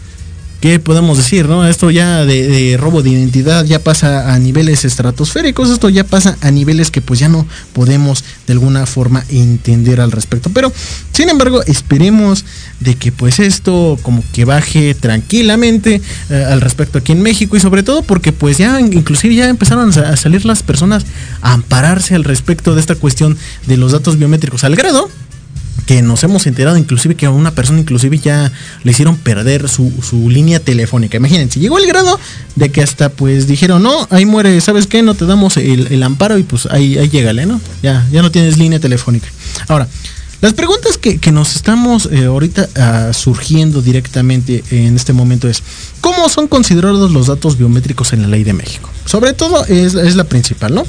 ¿qué podemos decir? ¿no? Esto ya de, robo de identidad ya pasa a niveles estratosféricos, esto ya pasa a niveles que pues ya no podemos de alguna forma entender al respecto. Pero, sin embargo, esperemos de que pues esto como que baje tranquilamente eh, al respecto aquí en México y sobre todo porque pues ya inclusive ya empezaron a salir las personas a ampararse al respecto de esta cuestión de los datos biométricos al grado que nos hemos enterado inclusive que a una persona inclusive ya le hicieron perder su, línea telefónica. Imagínense, llegó el grado de que hasta pues dijeron, no, ahí muere, ¿sabes qué? No te damos el, amparo y pues ahí, ahí ¿no? Ya, ya no tienes línea telefónica. Ahora, las preguntas que, nos estamos eh, ahorita ah, surgiendo directamente en este momento es, ¿cómo son considerados los datos biométricos en la ley de México? Sobre todo es, la principal, ¿no?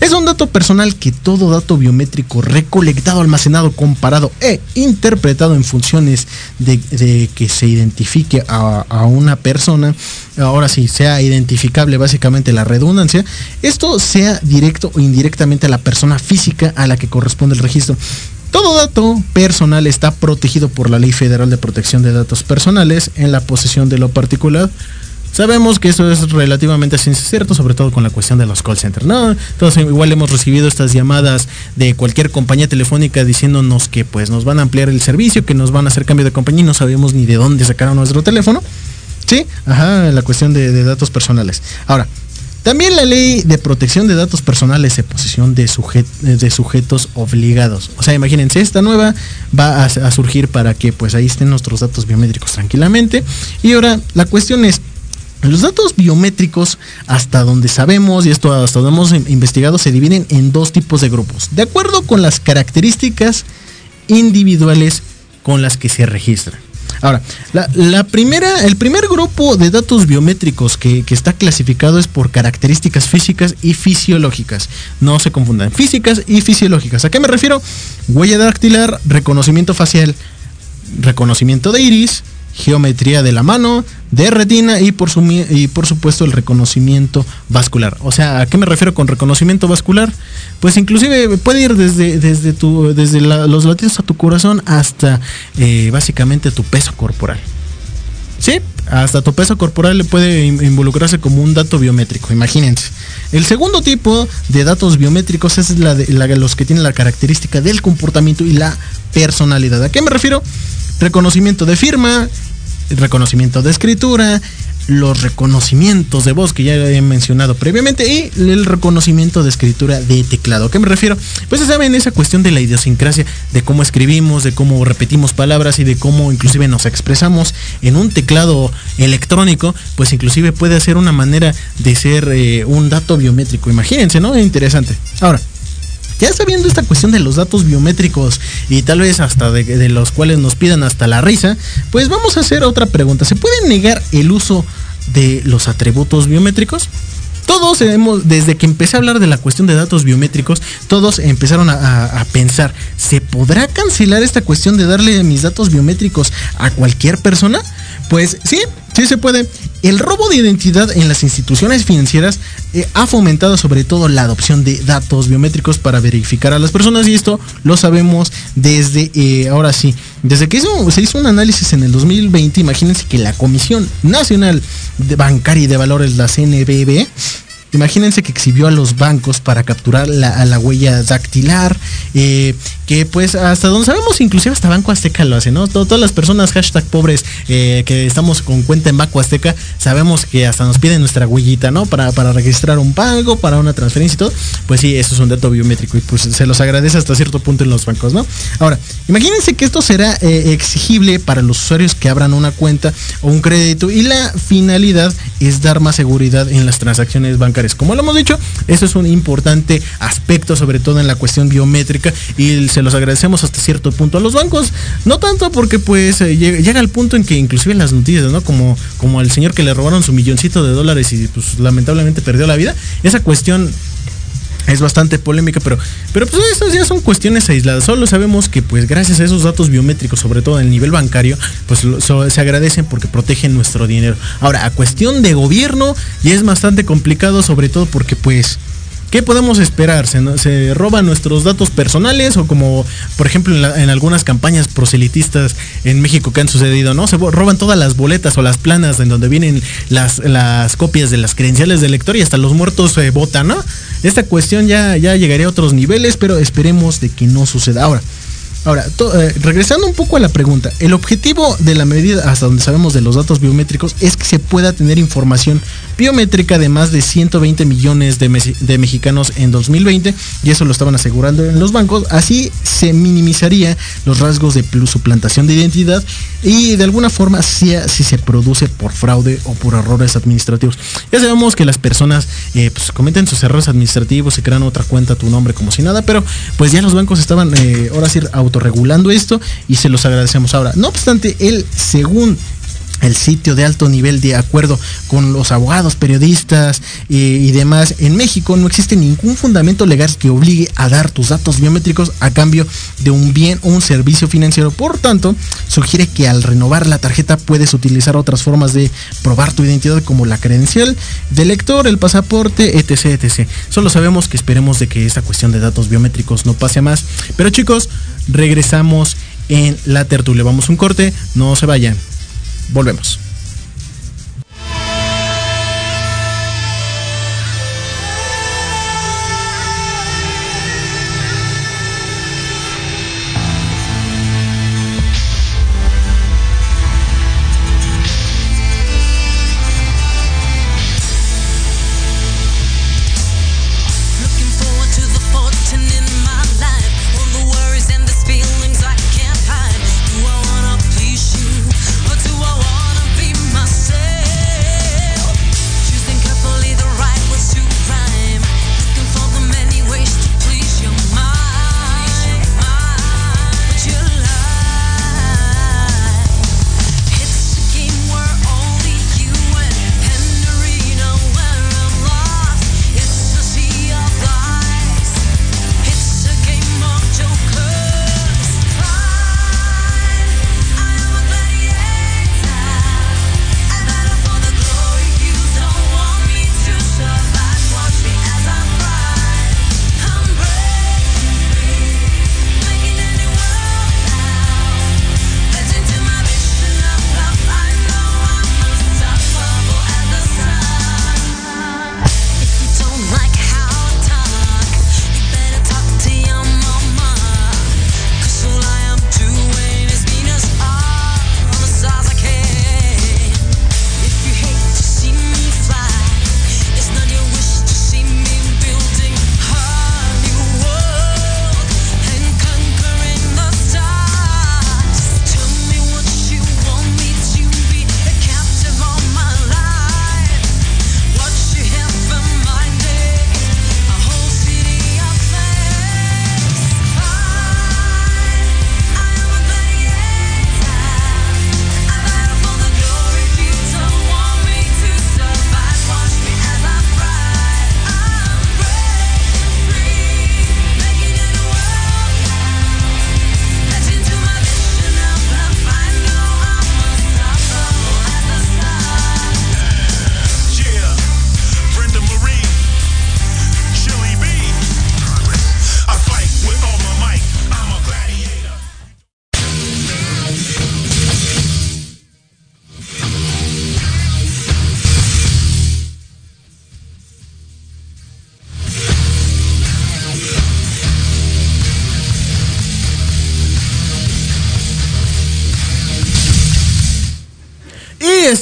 Es un dato personal que todo dato biométrico recolectado, almacenado, comparado e interpretado en funciones de, que se identifique a, a, una persona, ahora sí, sea identificable básicamente la redundancia, esto sea directo o indirectamente a la persona física a la que corresponde el registro. Todo dato personal está protegido por la Ley Federal de Protección de Datos Personales en la posesión de lo particular. Sabemos que eso es relativamente cierto, sobre todo con la cuestión de los call centers, ¿no? Entonces igual hemos recibido estas llamadas de cualquier compañía telefónica diciéndonos que pues nos van a ampliar el servicio, que nos van a hacer cambio de compañía y no sabemos ni de dónde sacaron nuestro teléfono. Sí, ajá, la cuestión de, de datos personales. Ahora, también la ley de protección de datos personales de posesión de, sujetos obligados. O sea, imagínense, esta nueva va a, surgir para que pues ahí estén nuestros datos biométricos tranquilamente. Y ahora la cuestión es, los datos biométricos, hasta donde sabemos y esto hasta donde hemos investigado, se dividen en dos tipos de grupos, de acuerdo con las características individuales con las que se registran. Ahora, la, primera, el primer grupo de datos biométricos que, está clasificado es por características físicas y fisiológicas. No se confundan, físicas y fisiológicas. ¿A qué me refiero? Huella dactilar, reconocimiento facial, reconocimiento de iris, geometría de la mano, de retina y por, supuesto el reconocimiento vascular. O sea, ¿a qué me refiero con reconocimiento vascular? Pues inclusive puede ir desde, desde, los latidos a tu corazón hasta eh, básicamente tu peso corporal. Sí, hasta tu peso corporal le puede involucrarse como un dato biométrico, imagínense. El segundo tipo de datos biométricos es de, los que tienen la característica del comportamiento y la personalidad. ¿A qué me refiero? Reconocimiento de firma, reconocimiento de escritura, los reconocimientos de voz que ya he mencionado previamente y el reconocimiento de escritura de teclado. ¿A qué me refiero? Pues saben esa cuestión de la idiosincrasia, de cómo escribimos, de cómo repetimos palabras y de cómo inclusive nos expresamos en un teclado electrónico, pues inclusive puede ser una manera de ser eh, un dato biométrico. Imagínense, ¿no? Interesante. Ahora, ya sabiendo esta cuestión de los datos biométricos y tal vez hasta de, los cuales nos pidan hasta la risa, pues vamos a hacer otra pregunta. ¿Se puede negar el uso de los atributos biométricos? Todos hemos, desde que empecé a hablar de la cuestión de datos biométricos, todos empezaron a, pensar, ¿se podrá cancelar esta cuestión de darle mis datos biométricos a cualquier persona? Pues sí, sí se puede. El robo de identidad en las instituciones financieras eh, ha fomentado sobre todo la adopción de datos biométricos para verificar a las personas y esto lo sabemos desde, eh, ahora sí, desde que se hizo un análisis en el 2020, imagínense que la Comisión Nacional de Bancaria y de Valores, la CNBB, Imagínense que exhibió a los bancos para capturar la, la huella dactilar, eh, que pues hasta donde sabemos, inclusive hasta Banco Azteca lo hace, ¿no? Todas las personas hashtag pobres eh, que estamos con cuenta en Banco Azteca, sabemos que hasta nos piden nuestra huellita, ¿no? Para, para registrar un pago, para una transferencia y todo. Pues sí, eso es un dato biométrico y pues se los agradece hasta cierto punto en los bancos, ¿no? Ahora, imagínense que esto será eh, exigible para los usuarios que abran una cuenta o un crédito y la finalidad es dar más seguridad en las transacciones bancarias como lo hemos dicho, eso es un importante aspecto, sobre todo en la cuestión biométrica, y se los agradecemos hasta cierto punto a los bancos. No tanto porque pues eh, llega, al punto en que inclusive en las noticias, ¿no? Como, como al señor que le robaron su milloncito de dólares y pues lamentablemente perdió la vida. Esa cuestión es bastante polémica, pero, pero pues estas ya son cuestiones aisladas. Solo sabemos que pues gracias a esos datos biométricos, sobre todo en el nivel bancario, pues se agradecen porque protegen nuestro dinero. Ahora, a cuestión de gobierno, ya es bastante complicado, sobre todo porque pues ¿Qué podemos esperar? ¿Se, roban nuestros datos personales o como por ejemplo en, algunas campañas proselitistas en México que han sucedido, ¿no? Se roban todas las boletas o las planas en donde vienen las, las copias de las credenciales del lector y hasta los muertos se votan, ¿no? Esta cuestión ya, ya llegaría a otros niveles, pero esperemos de que no suceda. Ahora, Ahora, eh, regresando un poco a la pregunta, el objetivo de la medida, hasta donde sabemos de los datos biométricos, es que se pueda tener información biométrica de más de 120 millones de, mexicanos en 2020, y eso lo estaban asegurando en los bancos. Así se minimizaría los rasgos de suplantación de identidad y de alguna forma sea si se produce por fraude o por errores administrativos. Ya sabemos que las personas eh, pues, cometen sus errores administrativos, se crean otra cuenta, tu nombre como si nada, pero pues ya los bancos estaban eh, ahora sí autorregulando esto y se los agradecemos ahora. No obstante, él, según el sitio de alto nivel de acuerdo con los abogados, periodistas y demás. En México no existe ningún fundamento legal que obligue a dar tus datos biométricos a cambio de un bien o un servicio financiero. Por tanto, sugiere que al renovar la tarjeta puedes utilizar otras formas de probar tu identidad como la credencial del lector, el pasaporte, etc, etc. Solo sabemos que esperemos de que esta cuestión de datos biométricos no pase más. Pero chicos, regresamos en la tertulia. Vamos un corte, no se vayan. Volvemos.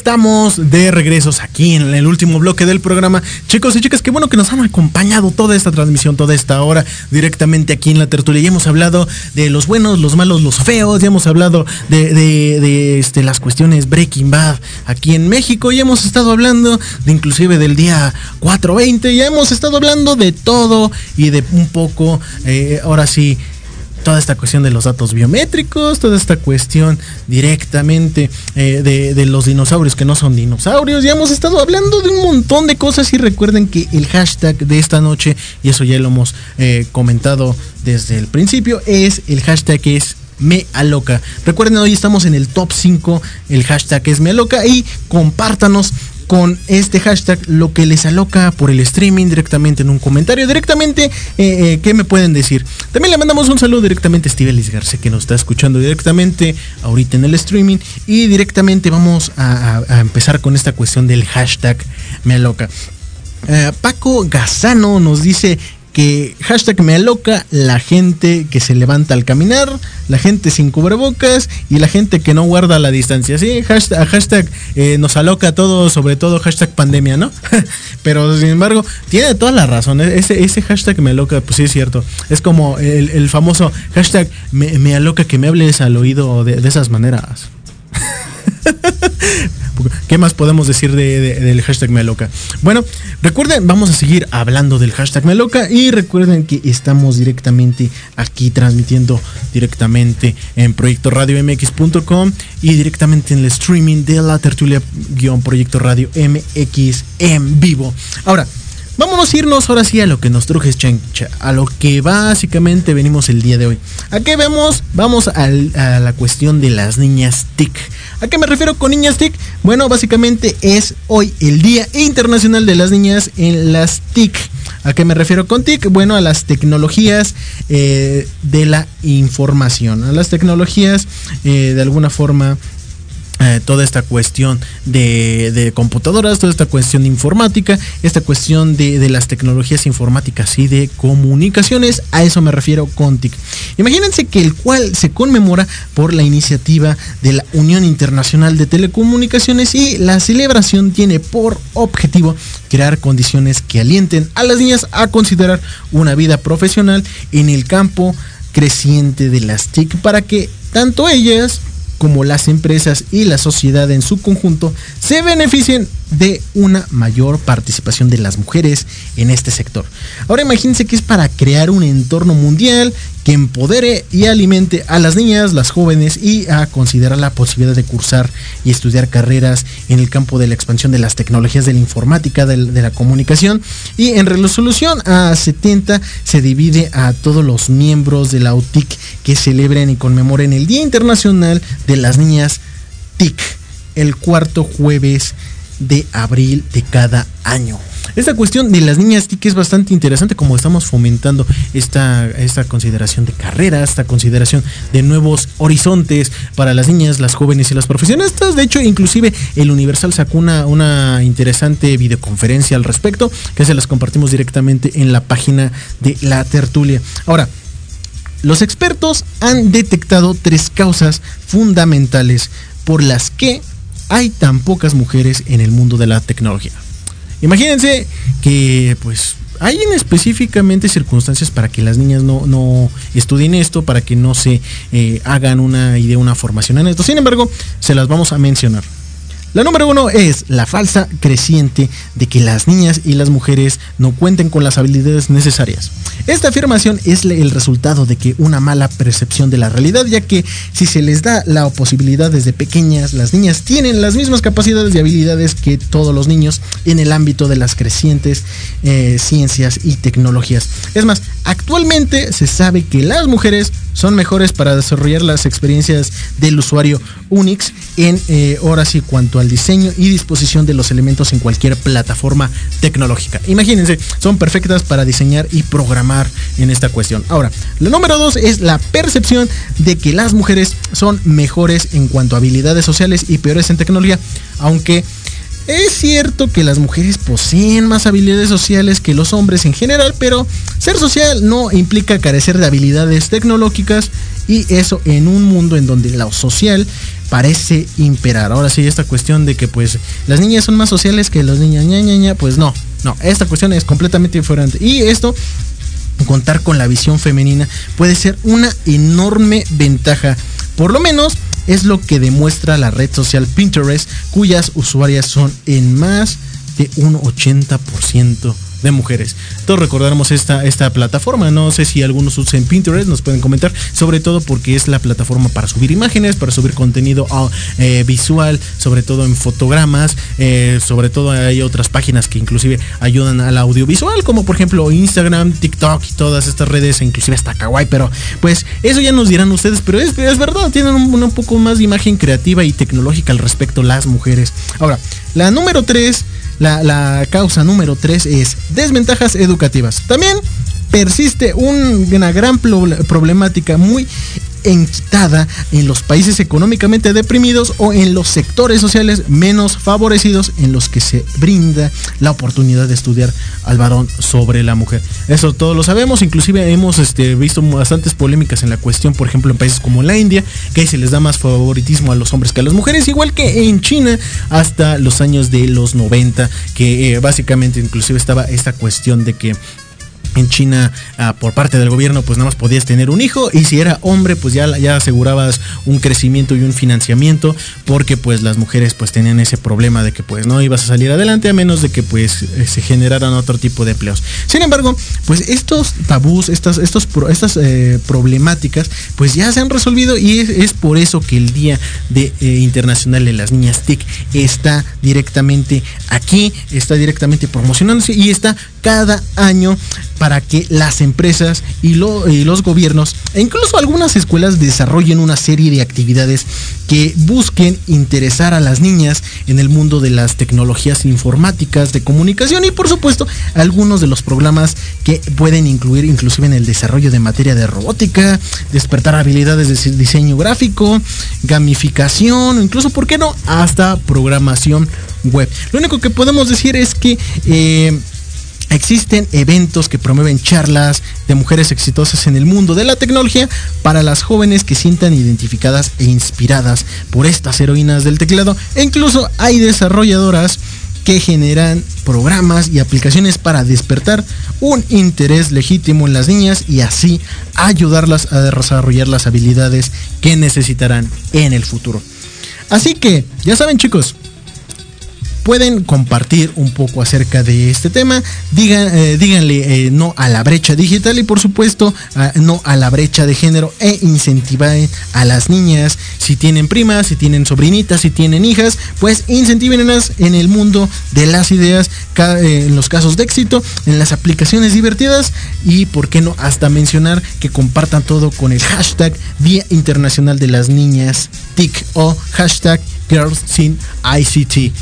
Estamos de regresos aquí en el último bloque del programa. Chicos y chicas, qué bueno que nos han acompañado toda esta transmisión, toda esta hora, directamente aquí en la tertulia. Ya hemos hablado de los buenos, los malos, los feos, ya hemos hablado de, este, las cuestiones Breaking Bad aquí en México, ya hemos estado hablando de inclusive del día 420, ya hemos estado hablando de todo y de un poco, eh, ahora sí, toda esta cuestión de los datos biométricos, toda esta cuestión directamente eh, de, los dinosaurios que no son dinosaurios. Ya hemos estado hablando de un montón de cosas y recuerden que el hashtag de esta noche, y eso ya lo hemos eh, comentado desde el principio, es el hashtag es me aloca. Recuerden, hoy estamos en el top 5, el hashtag es me aloca y compártanos con este hashtag lo que les aloca por el streaming directamente en un comentario. Directamente, eh, eh, ¿qué me pueden decir? También le mandamos un saludo directamente a Steve García que nos está escuchando directamente ahorita en el streaming. Y directamente vamos a, empezar con esta cuestión del hashtag me aloca. Eh, Paco Gazano nos dice que hashtag me aloca la gente que se levanta al caminar, la gente sin cubrebocas y la gente que no guarda la distancia. Sí, hashtag, eh, nos aloca todo, sobre todo hashtag pandemia, ¿no? Pero sin embargo, tiene toda la razón. E-, ese, ese hashtag me aloca, pues sí es cierto. Es como el, famoso hashtag me, aloca que me hables al oído de, de esas maneras. ¿Qué más podemos decir del hashtag Meloca? Bueno, recuerden, vamos a seguir hablando del hashtag Meloca y recuerden que estamos directamente aquí transmitiendo directamente en Proyecto Radio MX.com y directamente en el streaming de la tertulia-proyecto Radio MX en vivo. Ahora, Vámonos a irnos ahora sí a lo que nos truje Chencha, a lo que básicamente venimos el día de hoy. ¿A qué vemos? Vamos a, la cuestión de las niñas TIC. ¿A qué me refiero con niñas TIC? Bueno, básicamente es hoy el Día Internacional de las Niñas en las TIC. ¿A qué me refiero con TIC? Bueno, a las tecnologías eh, de la información, a las tecnologías eh, de alguna forma eh, toda esta cuestión de, computadoras, toda esta cuestión de informática, esta cuestión de, las tecnologías informáticas y de comunicaciones, a eso me refiero con TIC. Imagínense que el cual se conmemora por la iniciativa de la Unión Internacional de Telecomunicaciones y la celebración tiene por objetivo crear condiciones que alienten a las niñas a considerar una vida profesional en el campo creciente de las TIC para que tanto ellas como las empresas y la sociedad en su conjunto se beneficien de una mayor participación de las mujeres en este sector. Ahora imagínense que es para crear un entorno mundial que empodere y alimente a las niñas, las jóvenes y a considerar la posibilidad de cursar y estudiar carreras en el campo de la expansión de las tecnologías de la informática, de, la comunicación y en resolución a 70 se divide a todos los miembros de la UTIC que celebren y conmemoren el Día Internacional de las Niñas TIC el cuarto jueves de abril de cada año. Esta cuestión de las niñas TIC es bastante interesante como estamos fomentando esta, esta consideración de carrera, esta consideración de nuevos horizontes para las niñas, las jóvenes y las profesionistas. De hecho, inclusive el Universal sacó una, una interesante videoconferencia al respecto que se las compartimos directamente en la página de la tertulia. Ahora, los expertos han detectado tres causas fundamentales por las que hay tan pocas mujeres en el mundo de la tecnología. Imagínense que pues hay específicamente circunstancias para que las niñas no, estudien esto, para que no se eh, hagan una idea, una formación en esto. Sin embargo, se las vamos a mencionar. La número uno es la falsa creciente de que las niñas y las mujeres no cuenten con las habilidades necesarias. Esta afirmación es el resultado de que una mala percepción de la realidad, ya que si se les da la posibilidad desde pequeñas, las niñas tienen las mismas capacidades y habilidades que todos los niños en el ámbito de las crecientes eh, ciencias y tecnologías. Es más, actualmente se sabe que las mujeres son mejores para desarrollar las experiencias del usuario Unix en eh, horas y cuanto al diseño y disposición de los elementos en cualquier plataforma tecnológica. Imagínense, son perfectas para diseñar y programar en esta cuestión. Ahora, lo número dos es la percepción de que las mujeres son mejores en cuanto a habilidades sociales y peores en tecnología, aunque es cierto que las mujeres poseen más habilidades sociales que los hombres en general, pero ser social no implica carecer de habilidades tecnológicas y eso en un mundo en donde lo social parece imperar. Ahora sí, esta cuestión de que pues las niñas son más sociales que los niños, ña, ña, ña, pues no, no, esta cuestión es completamente diferente. Y esto contar con la visión femenina puede ser una enorme ventaja. Por lo menos es lo que demuestra la red social Pinterest, cuyas usuarias son en más de un 80% de mujeres. Todos recordaremos esta, esta plataforma. No sé si algunos usan Pinterest, nos pueden comentar. Sobre todo porque es la plataforma para subir imágenes, para subir contenido ah, eh, visual, sobre todo en fotogramas. eh, sobre todo hay otras páginas que inclusive ayudan al audiovisual, como por ejemplo Instagram, TikTok y todas estas redes, inclusive hasta Kawaii. Pero pues eso ya nos dirán ustedes. Pero es, es verdad, tienen un, un poco más de imagen creativa y tecnológica al respecto las mujeres. Ahora, la número 3 la, la causa número 3 es desventajas educativas. También persiste un- una gran pro- problemática muy enquitada en los países económicamente deprimidos o en los sectores sociales menos favorecidos en los que se brinda la oportunidad de estudiar al varón sobre la mujer. Eso todos lo sabemos, inclusive hemos este, visto bastantes polémicas en la cuestión, por ejemplo, en países como la India, que ahí se les da más favoritismo a los hombres que a las mujeres, igual que en China hasta los años de los 90, que eh, básicamente inclusive estaba esta cuestión de que en China ah, por parte del gobierno pues nada más podías tener un hijo y si era hombre pues ya, ya asegurabas un crecimiento y un financiamiento porque pues las mujeres pues tenían ese problema de que pues no ibas a salir adelante a menos de que pues eh, se generaran otro tipo de empleos. Sin embargo pues estos tabús, estas, estos, estas eh, problemáticas pues ya se han resolvido y es, es por eso que el Día de, eh, Internacional de las Niñas TIC está directamente aquí, está directamente promocionándose y está cada año para que las empresas y, lo- y los gobiernos e incluso algunas escuelas desarrollen una serie de actividades que busquen interesar a las niñas en el mundo de las tecnologías informáticas, de comunicación y por supuesto algunos de los programas que pueden incluir inclusive en el desarrollo de materia de robótica, despertar habilidades de diseño gráfico, gamificación, incluso, ¿por qué no?, hasta programación web. Lo único que podemos decir es que... eh, Existen eventos que promueven charlas de mujeres exitosas en el mundo de la tecnología para las jóvenes que sientan identificadas e inspiradas por estas heroínas del teclado. E incluso hay desarrolladoras que generan programas y aplicaciones para despertar un interés legítimo en las niñas y así ayudarlas a desarrollar las habilidades que necesitarán en el futuro. Así que, ya saben chicos, pueden compartir un poco acerca de este tema. Digan, eh, díganle eh, no a la brecha digital y por supuesto no a la brecha de género e incentiven a las niñas. Si tienen primas, si tienen sobrinitas, si tienen hijas, pues incentivenlas en el mundo de las ideas, eh, en los casos de éxito, en las aplicaciones divertidas y por qué no hasta mencionar que compartan todo con el hashtag Día Internacional de las Niñas TIC o hashtag Girls in ICT.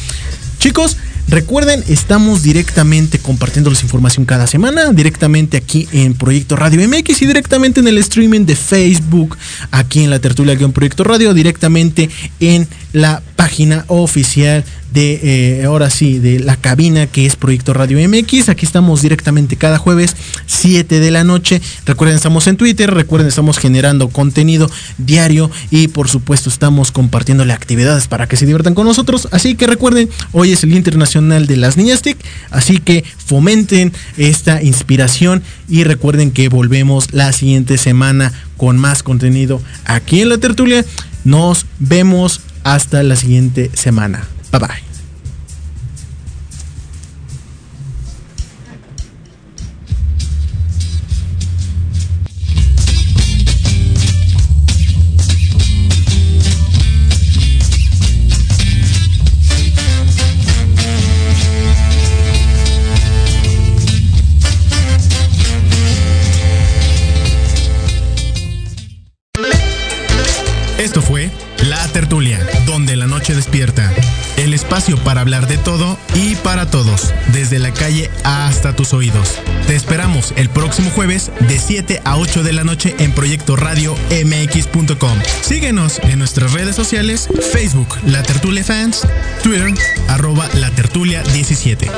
Chicos, recuerden, estamos directamente compartiéndoles información cada semana, directamente aquí en Proyecto Radio MX y directamente en el streaming de Facebook, aquí en la tertulia guion Proyecto Radio, directamente en la página oficial de, eh, ahora sí, de la cabina que es Proyecto Radio MX. Aquí estamos directamente cada jueves, 7 de la noche. Recuerden, estamos en Twitter, recuerden, estamos generando contenido diario y por supuesto estamos compartiéndole actividades para que se diviertan con nosotros. Así que recuerden, hoy es el Día Internacional de las Niñas TIC, así que fomenten esta inspiración y recuerden que volvemos la siguiente semana con más contenido aquí en la tertulia. Nos vemos hasta la siguiente semana. Bye bye.
Espacio para hablar de todo y para todos, desde la calle hasta tus oídos. Te esperamos el próximo jueves de 7 a 8 de la noche en Proyecto Radio MX.com. Síguenos en nuestras redes sociales, Facebook La Tertulia Fans, Twitter arroba La Tertulia 17.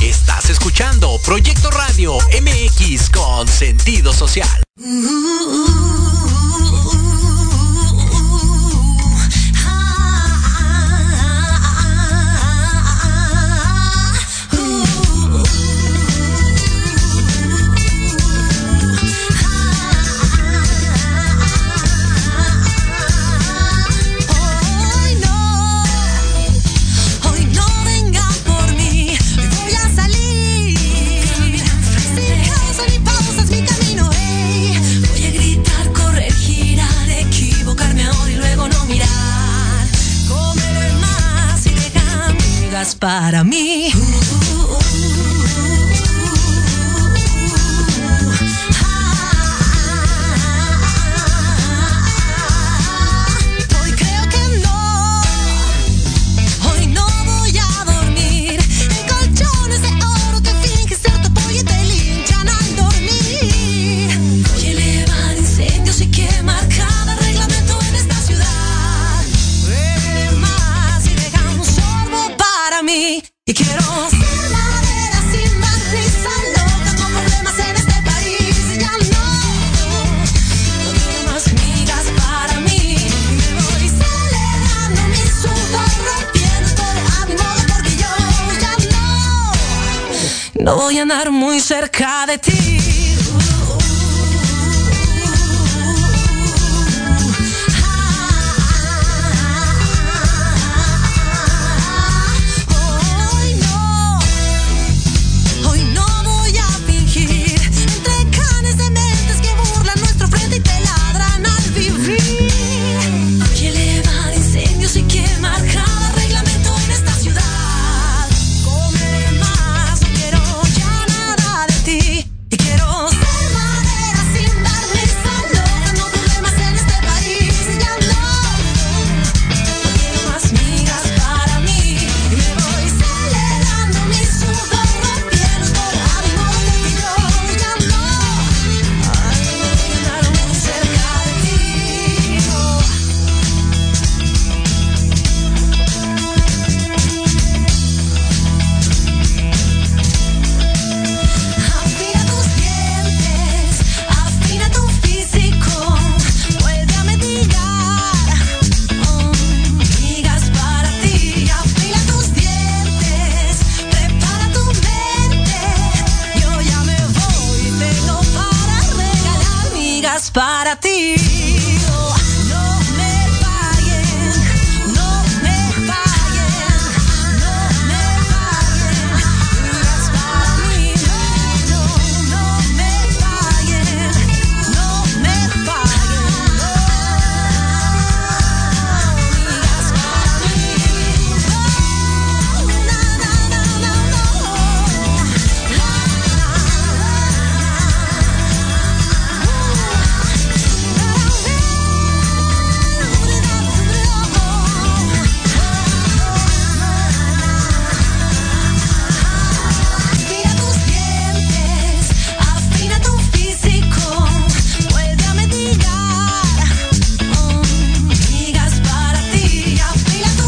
Estás escuchando Proyecto Radio MX con sentido social.